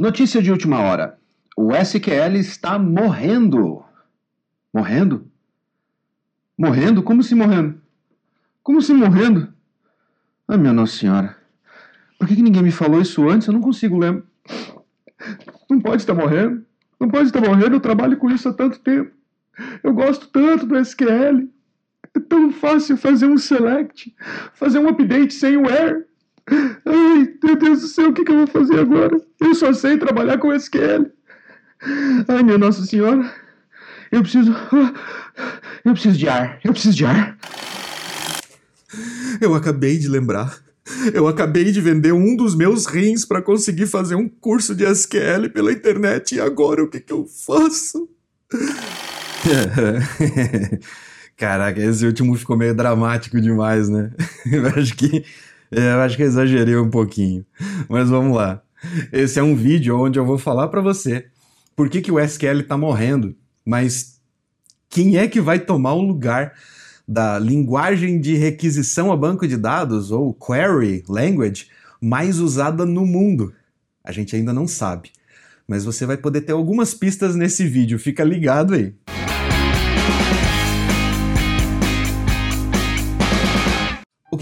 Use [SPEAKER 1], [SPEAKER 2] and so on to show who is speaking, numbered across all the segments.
[SPEAKER 1] Notícia de última hora. O SQL está morrendo. Morrendo? Morrendo? Como se morrendo? Como se morrendo? Ah, minha Nossa Senhora. Por que, que ninguém me falou isso antes? Eu não consigo lembrar. Não pode estar morrendo. Não pode estar morrendo. Eu trabalho com isso há tanto tempo. Eu gosto tanto do SQL. É tão fácil fazer um select, fazer um update sem o where. Ai, meu Deus do céu, o que, que eu vou fazer agora? Eu só sei trabalhar com SQL. Ai, minha Nossa Senhora. Eu preciso. Eu preciso de ar. Eu preciso de ar.
[SPEAKER 2] Eu acabei de lembrar. Eu acabei de vender um dos meus rins para conseguir fazer um curso de SQL pela internet e agora o que, que eu faço? Caraca, esse último ficou meio dramático demais, né? Eu acho que é, eu acho que exagerei um pouquinho. Mas vamos lá. Esse é um vídeo onde eu vou falar para você por que, que o SQL está morrendo, mas quem é que vai tomar o lugar da linguagem de requisição a banco de dados, ou query language, mais usada no mundo? A gente ainda não sabe. Mas você vai poder ter algumas pistas nesse vídeo, fica ligado aí.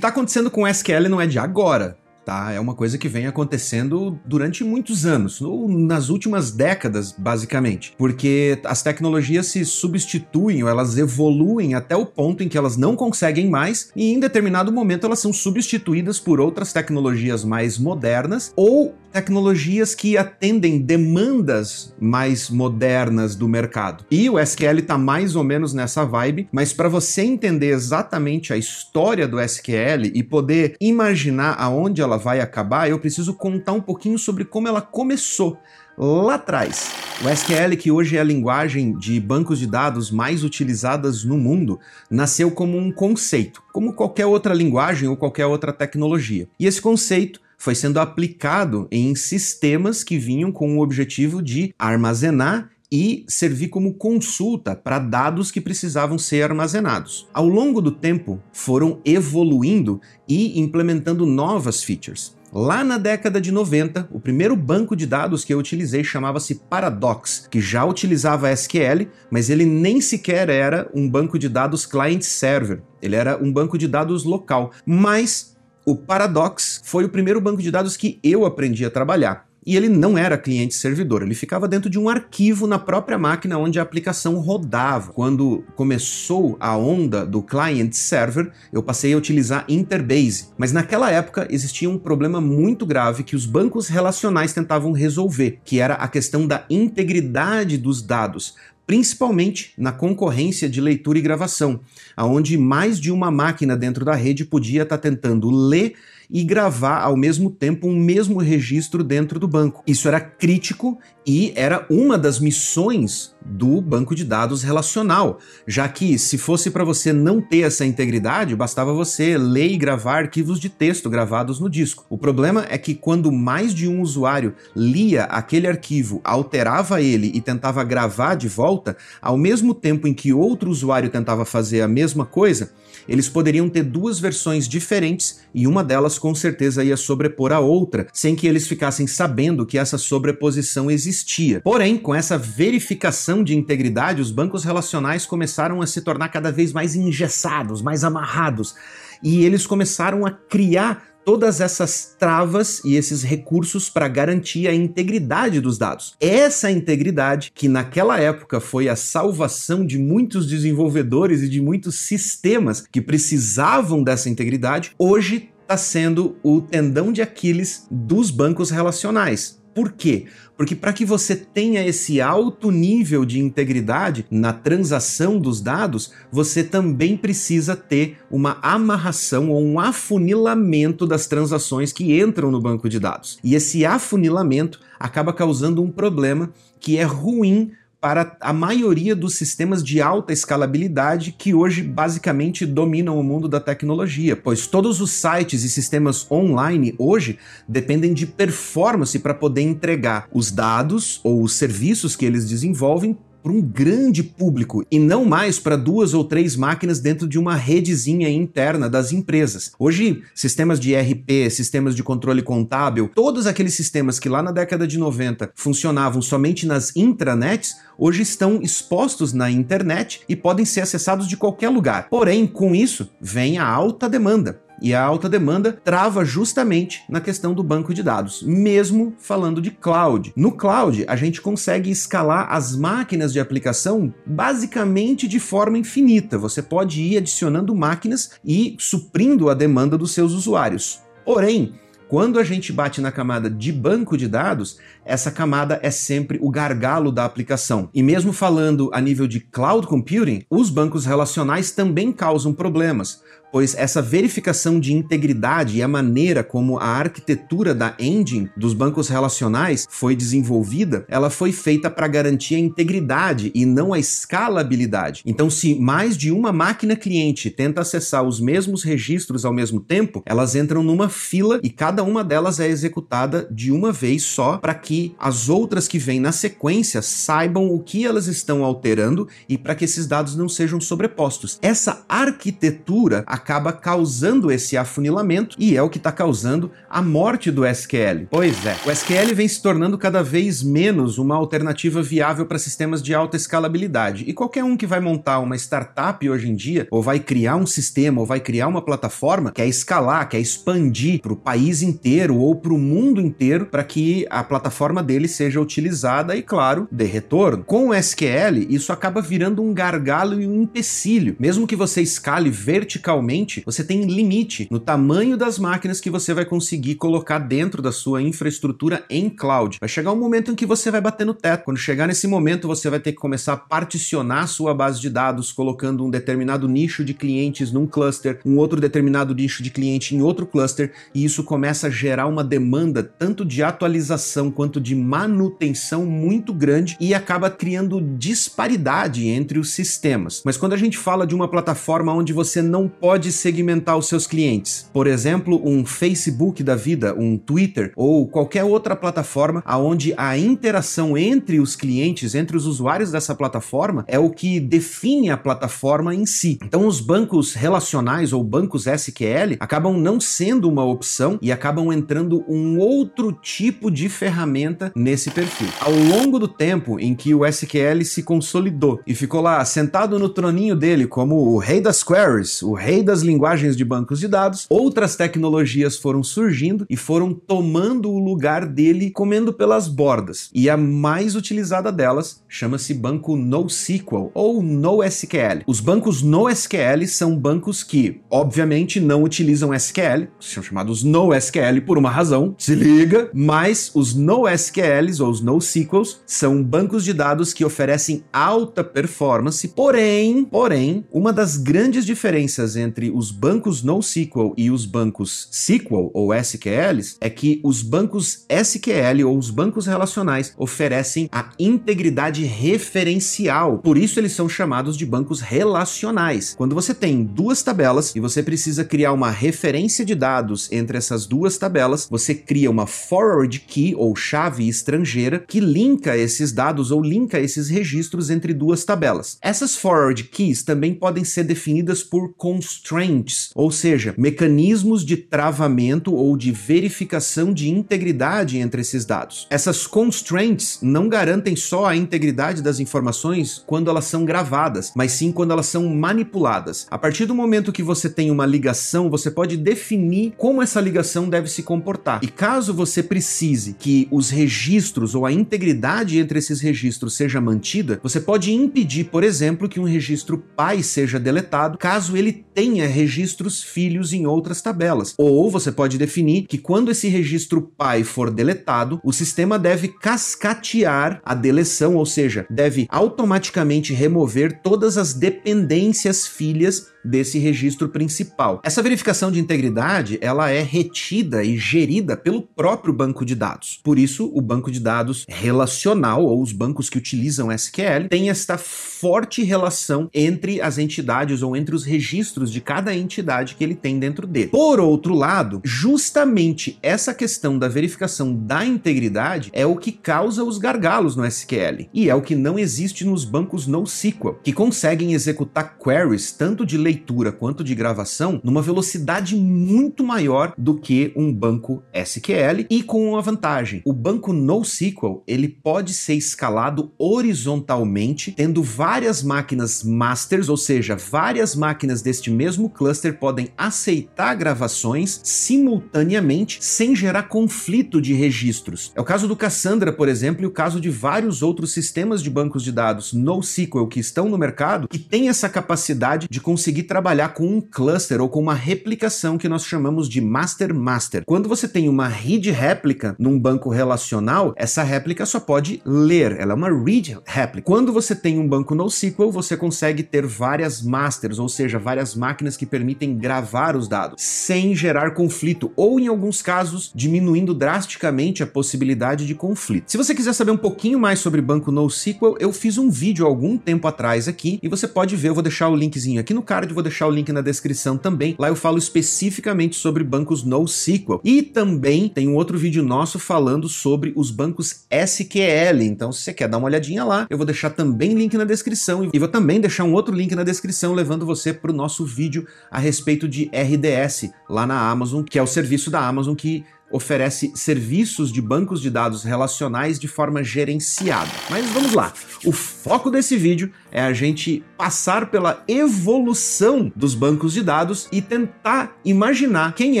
[SPEAKER 2] Está acontecendo com o SQL não é de agora tá? É uma coisa que vem acontecendo durante muitos anos, ou nas últimas décadas, basicamente, porque as tecnologias se substituem ou elas evoluem até o ponto em que elas não conseguem mais e em determinado momento elas são substituídas por outras tecnologias mais modernas ou tecnologias que atendem demandas mais modernas do mercado. E o SQL está mais ou menos nessa vibe, mas para você entender exatamente a história do SQL e poder imaginar aonde ela vai acabar, eu preciso contar um pouquinho sobre como ela começou lá atrás. O SQL, que hoje é a linguagem de bancos de dados mais utilizadas no mundo, nasceu como um conceito, como qualquer outra linguagem ou qualquer outra tecnologia. E esse conceito foi sendo aplicado em sistemas que vinham com o objetivo de armazenar e servir como consulta para dados que precisavam ser armazenados. Ao longo do tempo, foram evoluindo e implementando novas features. Lá na década de 90, o primeiro banco de dados que eu utilizei chamava-se Paradox, que já utilizava SQL, mas ele nem sequer era um banco de dados client-server. Ele era um banco de dados local. Mas o Paradox foi o primeiro banco de dados que eu aprendi a trabalhar. E ele não era cliente-servidor, ele ficava dentro de um arquivo na própria máquina onde a aplicação rodava. Quando começou a onda do client-server, eu passei a utilizar Interbase. Mas naquela época existia um problema muito grave que os bancos relacionais tentavam resolver, que era a questão da integridade dos dados principalmente na concorrência de leitura e gravação, aonde mais de uma máquina dentro da rede podia estar tá tentando ler e gravar ao mesmo tempo um mesmo registro dentro do banco. Isso era crítico e era uma das missões do banco de dados relacional, já que se fosse para você não ter essa integridade, bastava você ler e gravar arquivos de texto gravados no disco. O problema é que quando mais de um usuário lia aquele arquivo, alterava ele e tentava gravar de volta, ao mesmo tempo em que outro usuário tentava fazer a mesma coisa, eles poderiam ter duas versões diferentes e uma delas com certeza ia sobrepor a outra, sem que eles ficassem sabendo que essa sobreposição existia. Porém, com essa verificação de integridade, os bancos relacionais começaram a se tornar cada vez mais engessados, mais amarrados, e eles começaram a criar todas essas travas e esses recursos para garantir a integridade dos dados. Essa integridade, que naquela época foi a salvação de muitos desenvolvedores e de muitos sistemas que precisavam dessa integridade, hoje está sendo o tendão de Aquiles dos bancos relacionais. Por quê? Porque para que você tenha esse alto nível de integridade na transação dos dados, você também precisa ter uma amarração ou um afunilamento das transações que entram no banco de dados. E esse afunilamento acaba causando um problema que é ruim para a maioria dos sistemas de alta escalabilidade que hoje basicamente dominam o mundo da tecnologia, pois todos os sites e sistemas online hoje dependem de performance para poder entregar os dados ou os serviços que eles desenvolvem para um grande público e não mais para duas ou três máquinas dentro de uma redezinha interna das empresas. Hoje, sistemas de ERP, sistemas de controle contábil, todos aqueles sistemas que lá na década de 90 funcionavam somente nas intranets, hoje estão expostos na internet e podem ser acessados de qualquer lugar. Porém, com isso, vem a alta demanda. E a alta demanda trava justamente na questão do banco de dados, mesmo falando de cloud. No cloud, a gente consegue escalar as máquinas de aplicação basicamente de forma infinita. Você pode ir adicionando máquinas e suprindo a demanda dos seus usuários. Porém, quando a gente bate na camada de banco de dados, essa camada é sempre o gargalo da aplicação. E mesmo falando a nível de cloud computing, os bancos relacionais também causam problemas, pois essa verificação de integridade e a maneira como a arquitetura da engine dos bancos relacionais foi desenvolvida, ela foi feita para garantir a integridade e não a escalabilidade. Então, se mais de uma máquina cliente tenta acessar os mesmos registros ao mesmo tempo, elas entram numa fila e cada uma delas é executada de uma vez só para que as outras que vêm na sequência saibam o que elas estão alterando e para que esses dados não sejam sobrepostos. Essa arquitetura acaba causando esse afunilamento e é o que está causando a morte do SQL. Pois é, o SQL vem se tornando cada vez menos uma alternativa viável para sistemas de alta escalabilidade. E qualquer um que vai montar uma startup hoje em dia, ou vai criar um sistema, ou vai criar uma plataforma, quer escalar, quer expandir para o país inteiro ou para o mundo inteiro para que a plataforma dele seja utilizada e, claro, dê retorno. Com o SQL, isso acaba virando um gargalo e um empecilho. Mesmo que você escale verticalmente, você tem limite no tamanho das máquinas que você vai conseguir colocar dentro da sua infraestrutura em cloud. Vai chegar um momento em que você vai bater no teto. Quando chegar nesse momento, você vai ter que começar a particionar sua base de dados, colocando um determinado nicho de clientes num cluster, um outro determinado nicho de cliente em outro cluster, e isso começa a gerar uma demanda tanto de atualização quanto de manutenção muito grande e acaba criando disparidade entre os sistemas. Mas quando a gente fala de uma plataforma onde você não pode pode segmentar os seus clientes. Por exemplo, um Facebook da vida, um Twitter ou qualquer outra plataforma aonde a interação entre os clientes, entre os usuários dessa plataforma é o que define a plataforma em si. Então, os bancos relacionais ou bancos SQL acabam não sendo uma opção e acabam entrando um outro tipo de ferramenta nesse perfil. Ao longo do tempo em que o SQL se consolidou e ficou lá sentado no troninho dele como o rei das queries, o rei das linguagens de bancos de dados, outras tecnologias foram surgindo e foram tomando o lugar dele comendo pelas bordas. E a mais utilizada delas chama-se banco NoSQL ou NoSQL. Os bancos NoSQL são bancos que, obviamente, não utilizam SQL, são chamados NoSQL por uma razão, se liga, mas os NoSQLs ou os NoSQLs são bancos de dados que oferecem alta performance, porém, porém, uma das grandes diferenças entre entre os bancos NoSQL e os bancos SQL ou SQLs é que os bancos SQL ou os bancos relacionais oferecem a integridade referencial. Por isso eles são chamados de bancos relacionais. Quando você tem duas tabelas e você precisa criar uma referência de dados entre essas duas tabelas, você cria uma forward key ou chave estrangeira que linka esses dados ou linka esses registros entre duas tabelas. Essas forward keys também podem ser definidas por constraints constraints, ou seja, mecanismos de travamento ou de verificação de integridade entre esses dados. Essas constraints não garantem só a integridade das informações quando elas são gravadas, mas sim quando elas são manipuladas. A partir do momento que você tem uma ligação, você pode definir como essa ligação deve se comportar. E caso você precise que os registros ou a integridade entre esses registros seja mantida, você pode impedir, por exemplo, que um registro pai seja deletado caso ele tenha registros filhos em outras tabelas. Ou você pode definir que quando esse registro pai for deletado, o sistema deve cascatear a deleção, ou seja, deve automaticamente remover todas as dependências filhas desse registro principal. Essa verificação de integridade, ela é retida e gerida pelo próprio banco de dados. Por isso, o banco de dados relacional ou os bancos que utilizam SQL têm esta forte relação entre as entidades ou entre os registros de cada entidade que ele tem dentro dele. Por outro lado, justamente essa questão da verificação da integridade é o que causa os gargalos no SQL e é o que não existe nos bancos NoSQL, que conseguem executar queries tanto de leitura quanto de gravação numa velocidade muito maior do que um banco SQL e com uma vantagem. O banco NoSQL, ele pode ser escalado horizontalmente, tendo várias máquinas masters, ou seja, várias máquinas deste mesmo cluster podem aceitar gravações simultaneamente sem gerar conflito de registros. É o caso do Cassandra, por exemplo, e o caso de vários outros sistemas de bancos de dados NoSQL que estão no mercado e têm essa capacidade de conseguir trabalhar com um cluster ou com uma replicação que nós chamamos de master-master. Quando você tem uma read réplica num banco relacional, essa réplica só pode ler, ela é uma read réplica. Quando você tem um banco NoSQL, você consegue ter várias masters, ou seja, várias máquinas que permitem gravar os dados, sem gerar conflito, ou em alguns casos, diminuindo drasticamente a possibilidade de conflito. Se você quiser saber um pouquinho mais sobre banco NoSQL, eu fiz um vídeo algum tempo atrás aqui e você pode ver, eu vou deixar o linkzinho aqui no card, vou deixar o link na descrição também. Lá eu falo especificamente sobre bancos NoSQL. E também tem um outro vídeo nosso falando os bancos SQL. Então, se você quer dar uma olhadinha lá, eu vou deixar também link na descrição e vou também deixar um outro link na descrição levando você para o nosso vídeo a respeito de RDS lá na Amazon, que é o serviço da Amazon que oferece serviços de bancos de dados relacionais de forma gerenciada. Mas vamos lá. O foco desse vídeo é a gente passar pela evolução dos bancos de dados e tentar imaginar quem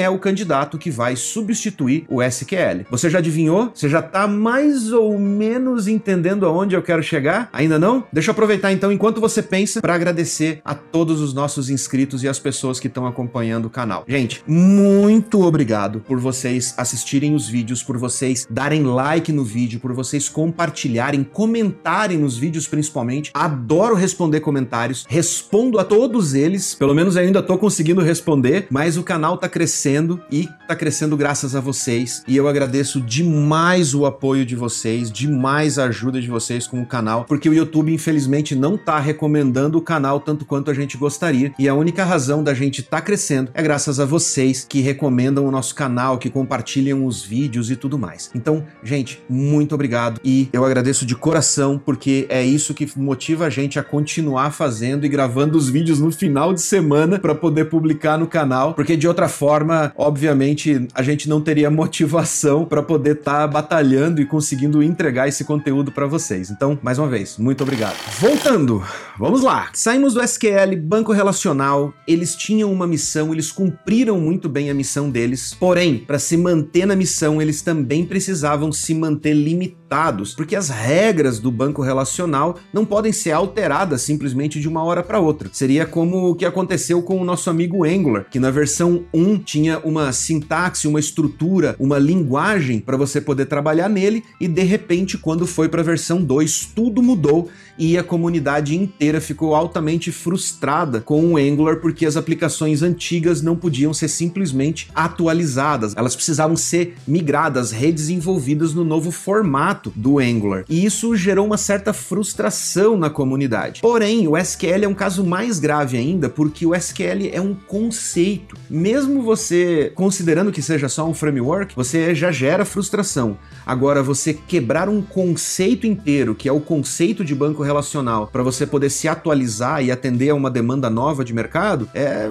[SPEAKER 2] é o candidato que vai substituir o SQL. Você já adivinhou? Você já está mais ou menos entendendo aonde eu quero chegar? Ainda não? Deixa eu aproveitar então enquanto você pensa para agradecer a todos os nossos inscritos e as pessoas que estão acompanhando o canal. Gente, muito obrigado por vocês assistirem os vídeos, por vocês darem like no vídeo, por vocês compartilharem, comentarem nos vídeos principalmente. Adoro responder comentários, respondo a todos eles, pelo menos ainda tô conseguindo responder, mas o canal tá crescendo e tá crescendo graças a vocês. E eu agradeço demais o apoio de vocês, demais a ajuda de vocês com o canal, porque o YouTube infelizmente não tá recomendando o canal tanto quanto a gente gostaria, e a única razão da gente tá crescendo é graças a vocês que recomendam o nosso canal, que compartilham os vídeos e tudo mais. Então, gente, muito obrigado e eu agradeço de coração porque é isso que motiva a gente a continuar fazendo e gravando os vídeos no final de semana para poder publicar no canal, porque de outra forma, obviamente, a gente não teria motivação para poder estar tá batalhando e conseguindo entregar esse conteúdo para vocês. Então, mais uma vez, muito obrigado. Voltando, vamos lá. Saímos do SQL, banco relacional, eles tinham uma missão, eles cumpriram muito bem a missão deles, porém, para se manter na missão, eles também precisavam se manter limitados, porque as regras do banco relacional não podem ser alteradas simplesmente de uma hora para outra. Seria como o que aconteceu com o nosso amigo Angular, que na versão 1 tinha uma sintaxe, uma estrutura, uma linguagem para você poder trabalhar nele, e de repente, quando foi para a versão 2, tudo mudou e a comunidade inteira ficou altamente frustrada com o Angular porque as aplicações antigas não podiam ser simplesmente atualizadas, elas precisavam ser migradas, redesenvolvidas no novo formato do Angular. E isso gerou uma certa frustração na comunidade. Porém, o SQL é um caso mais grave ainda porque o SQL é um conceito. Mesmo você considerando que seja só um framework, você já gera frustração. Agora, você quebrar um conceito inteiro, que é o conceito de banco relacional, para você poder se atualizar e atender a uma demanda nova de mercado, é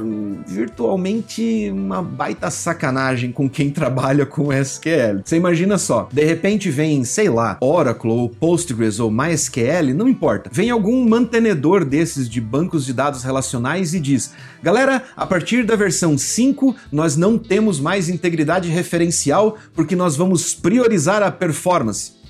[SPEAKER 2] virtualmente uma baita sacanagem com quem trabalha com SQL. Você imagina só, de repente vem, sei lá, Oracle ou Postgres ou MySQL, não importa. Vem algum mantenedor desses de bancos de dados relacionais e diz: "Galera, a partir da versão 5, nós não temos mais integridade referencial porque nós vamos priorizar a performance."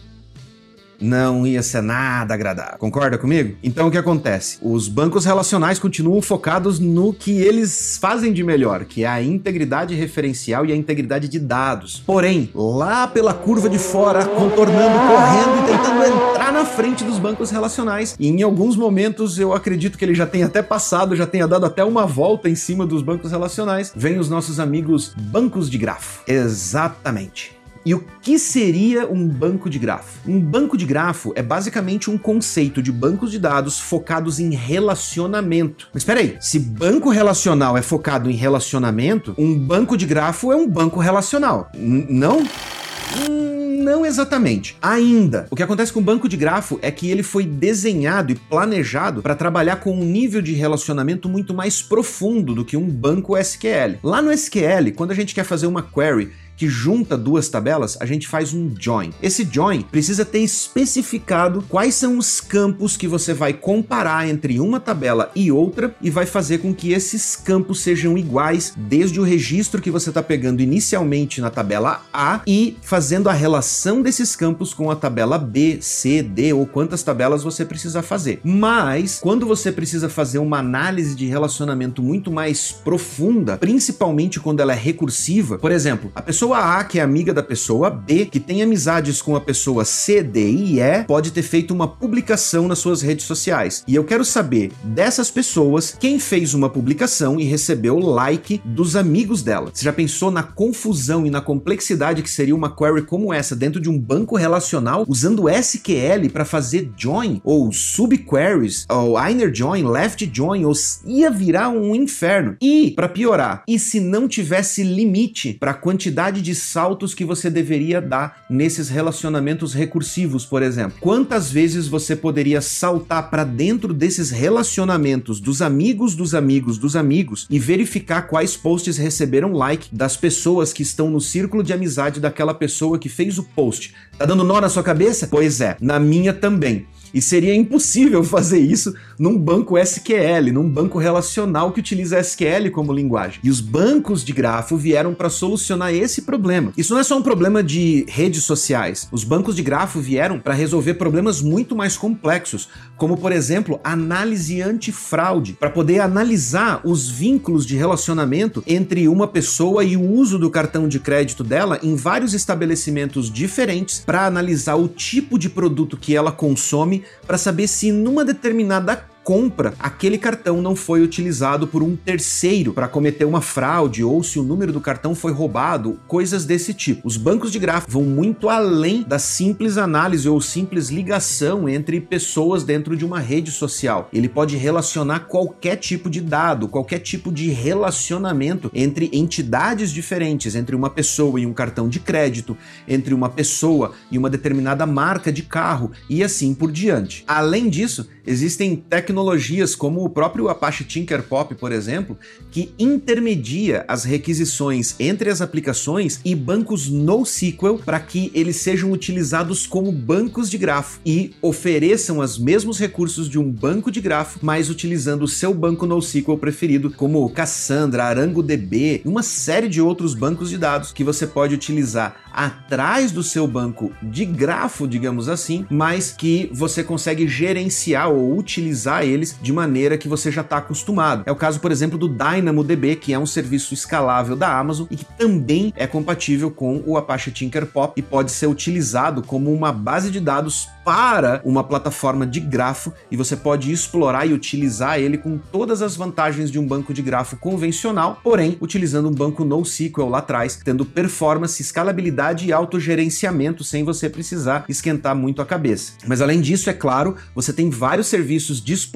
[SPEAKER 2] Não ia ser nada agradável. Concorda comigo? Então o que acontece? Os bancos relacionais continuam focados no que eles fazem de melhor, que é a integridade referencial e a integridade de dados. Porém, lá pela curva de fora, contornando, correndo e tentando entrar na frente dos bancos relacionais, e em alguns momentos eu acredito que ele já tenha até passado, já tenha dado até uma volta em cima dos bancos relacionais, vem os nossos amigos bancos de grafo. Exatamente. E o que seria um banco de grafo? Um banco de grafo é basicamente um conceito de bancos de dados focados em relacionamento. Mas espera aí, se banco relacional é focado em relacionamento, um banco de grafo é um banco relacional. N não? Hum, não exatamente. Ainda. O que acontece com o banco de grafo é que ele foi desenhado e planejado para trabalhar com um nível de relacionamento muito mais profundo do que um banco SQL. Lá no SQL, quando a gente quer fazer uma query que junta duas tabelas, a gente faz um join. Esse join precisa ter especificado quais são os campos que você vai comparar entre uma tabela e outra e vai fazer com que esses campos sejam iguais desde o registro que você está pegando inicialmente na tabela A e fazendo a relação desses campos com a tabela B, C, D ou quantas tabelas você precisa fazer. Mas quando você precisa fazer uma análise de relacionamento muito mais profunda, principalmente quando ela é recursiva, por exemplo, a pessoa pessoa A, que é amiga da pessoa B, que tem amizades com a pessoa C, D e E, pode ter feito uma publicação nas suas redes sociais. E eu quero saber dessas pessoas quem fez uma publicação e recebeu like dos amigos dela. Você já pensou na confusão e na complexidade que seria uma query como essa dentro de um banco relacional usando SQL para fazer join ou subqueries ou inner join, left join, ou ia virar um inferno. E para piorar, e se não tivesse limite para a quantidade quantidade de saltos que você deveria dar nesses relacionamentos recursivos, por exemplo. Quantas vezes você poderia saltar para dentro desses relacionamentos dos amigos dos amigos dos amigos e verificar quais posts receberam like das pessoas que estão no círculo de amizade daquela pessoa que fez o post. Tá dando nó na sua cabeça? Pois é, na minha também. E seria impossível fazer isso num banco SQL, num banco relacional que utiliza SQL como linguagem. E os bancos de grafo vieram para solucionar esse problema. Isso não é só um problema de redes sociais. Os bancos de grafo vieram para resolver problemas muito mais complexos, como por exemplo, análise antifraude, para poder analisar os vínculos de relacionamento entre uma pessoa e o uso do cartão de crédito dela em vários estabelecimentos diferentes para analisar o tipo de produto que ela consome para saber se numa determinada compra, aquele cartão não foi utilizado por um terceiro para cometer uma fraude ou se o número do cartão foi roubado, coisas desse tipo. Os bancos de grafo vão muito além da simples análise ou simples ligação entre pessoas dentro de uma rede social. Ele pode relacionar qualquer tipo de dado, qualquer tipo de relacionamento entre entidades diferentes, entre uma pessoa e um cartão de crédito, entre uma pessoa e uma determinada marca de carro e assim por diante. Além disso, existem tecnologias tecnologias como o próprio Apache Tinkerpop, por exemplo, que intermedia as requisições entre as aplicações e bancos NoSQL para que eles sejam utilizados como bancos de grafo e ofereçam os mesmos recursos de um banco de grafo, mas utilizando o seu banco NoSQL preferido, como Cassandra, ArangoDB uma série de outros bancos de dados que você pode utilizar atrás do seu banco de grafo, digamos assim, mas que você consegue gerenciar ou utilizar eles de maneira que você já está acostumado. É o caso, por exemplo, do DynamoDB, que é um serviço escalável da Amazon e que também é compatível com o Apache Tinkerpop e pode ser utilizado como uma base de dados para uma plataforma de grafo e você pode explorar e utilizar ele com todas as vantagens de um banco de grafo convencional, porém utilizando um banco NoSQL lá atrás, tendo performance, escalabilidade e autogerenciamento sem você precisar esquentar muito a cabeça. Mas além disso, é claro, você tem vários serviços disponíveis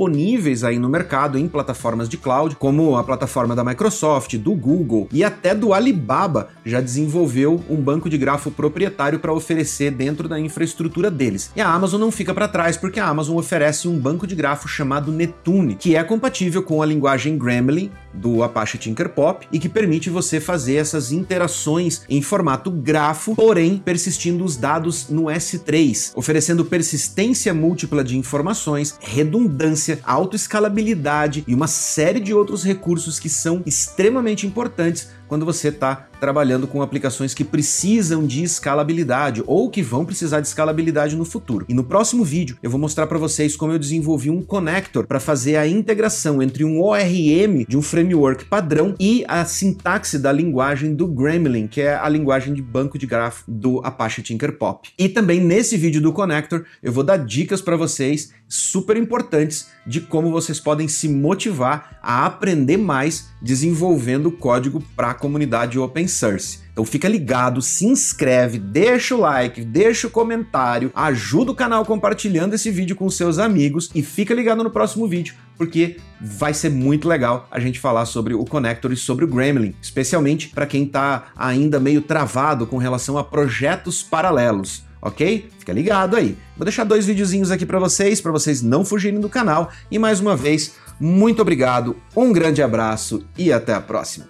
[SPEAKER 2] aí no mercado em plataformas de cloud, como a plataforma da Microsoft, do Google e até do Alibaba já desenvolveu um banco de grafo proprietário para oferecer dentro da infraestrutura deles. E a Amazon não fica para trás porque a Amazon oferece um banco de grafo chamado Netune, que é compatível com a linguagem Gremlin do Apache Tinkerpop e que permite você fazer essas interações em formato grafo, porém persistindo os dados no S3, oferecendo persistência múltipla de informações, redundância, autoescalabilidade e uma série de outros recursos que são extremamente importantes quando você está trabalhando com aplicações que precisam de escalabilidade ou que vão precisar de escalabilidade no futuro. E no próximo vídeo eu vou mostrar para vocês como eu desenvolvi um connector para fazer a integração entre um ORM de um framework padrão e a sintaxe da linguagem do Gremlin, que é a linguagem de banco de grafo do Apache Tinkerpop. E também nesse vídeo do connector eu vou dar dicas para vocês super importantes de como vocês podem se motivar a aprender mais desenvolvendo código para comunidade open source. Então fica ligado, se inscreve, deixa o like, deixa o comentário, ajuda o canal compartilhando esse vídeo com seus amigos e fica ligado no próximo vídeo, porque vai ser muito legal a gente falar sobre o Connector e sobre o Gremlin, especialmente para quem está ainda meio travado com relação a projetos paralelos ok? Fica ligado aí. Vou deixar dois videozinhos aqui para vocês, para vocês não fugirem do canal. E mais uma vez, muito obrigado, um grande abraço e até a próxima.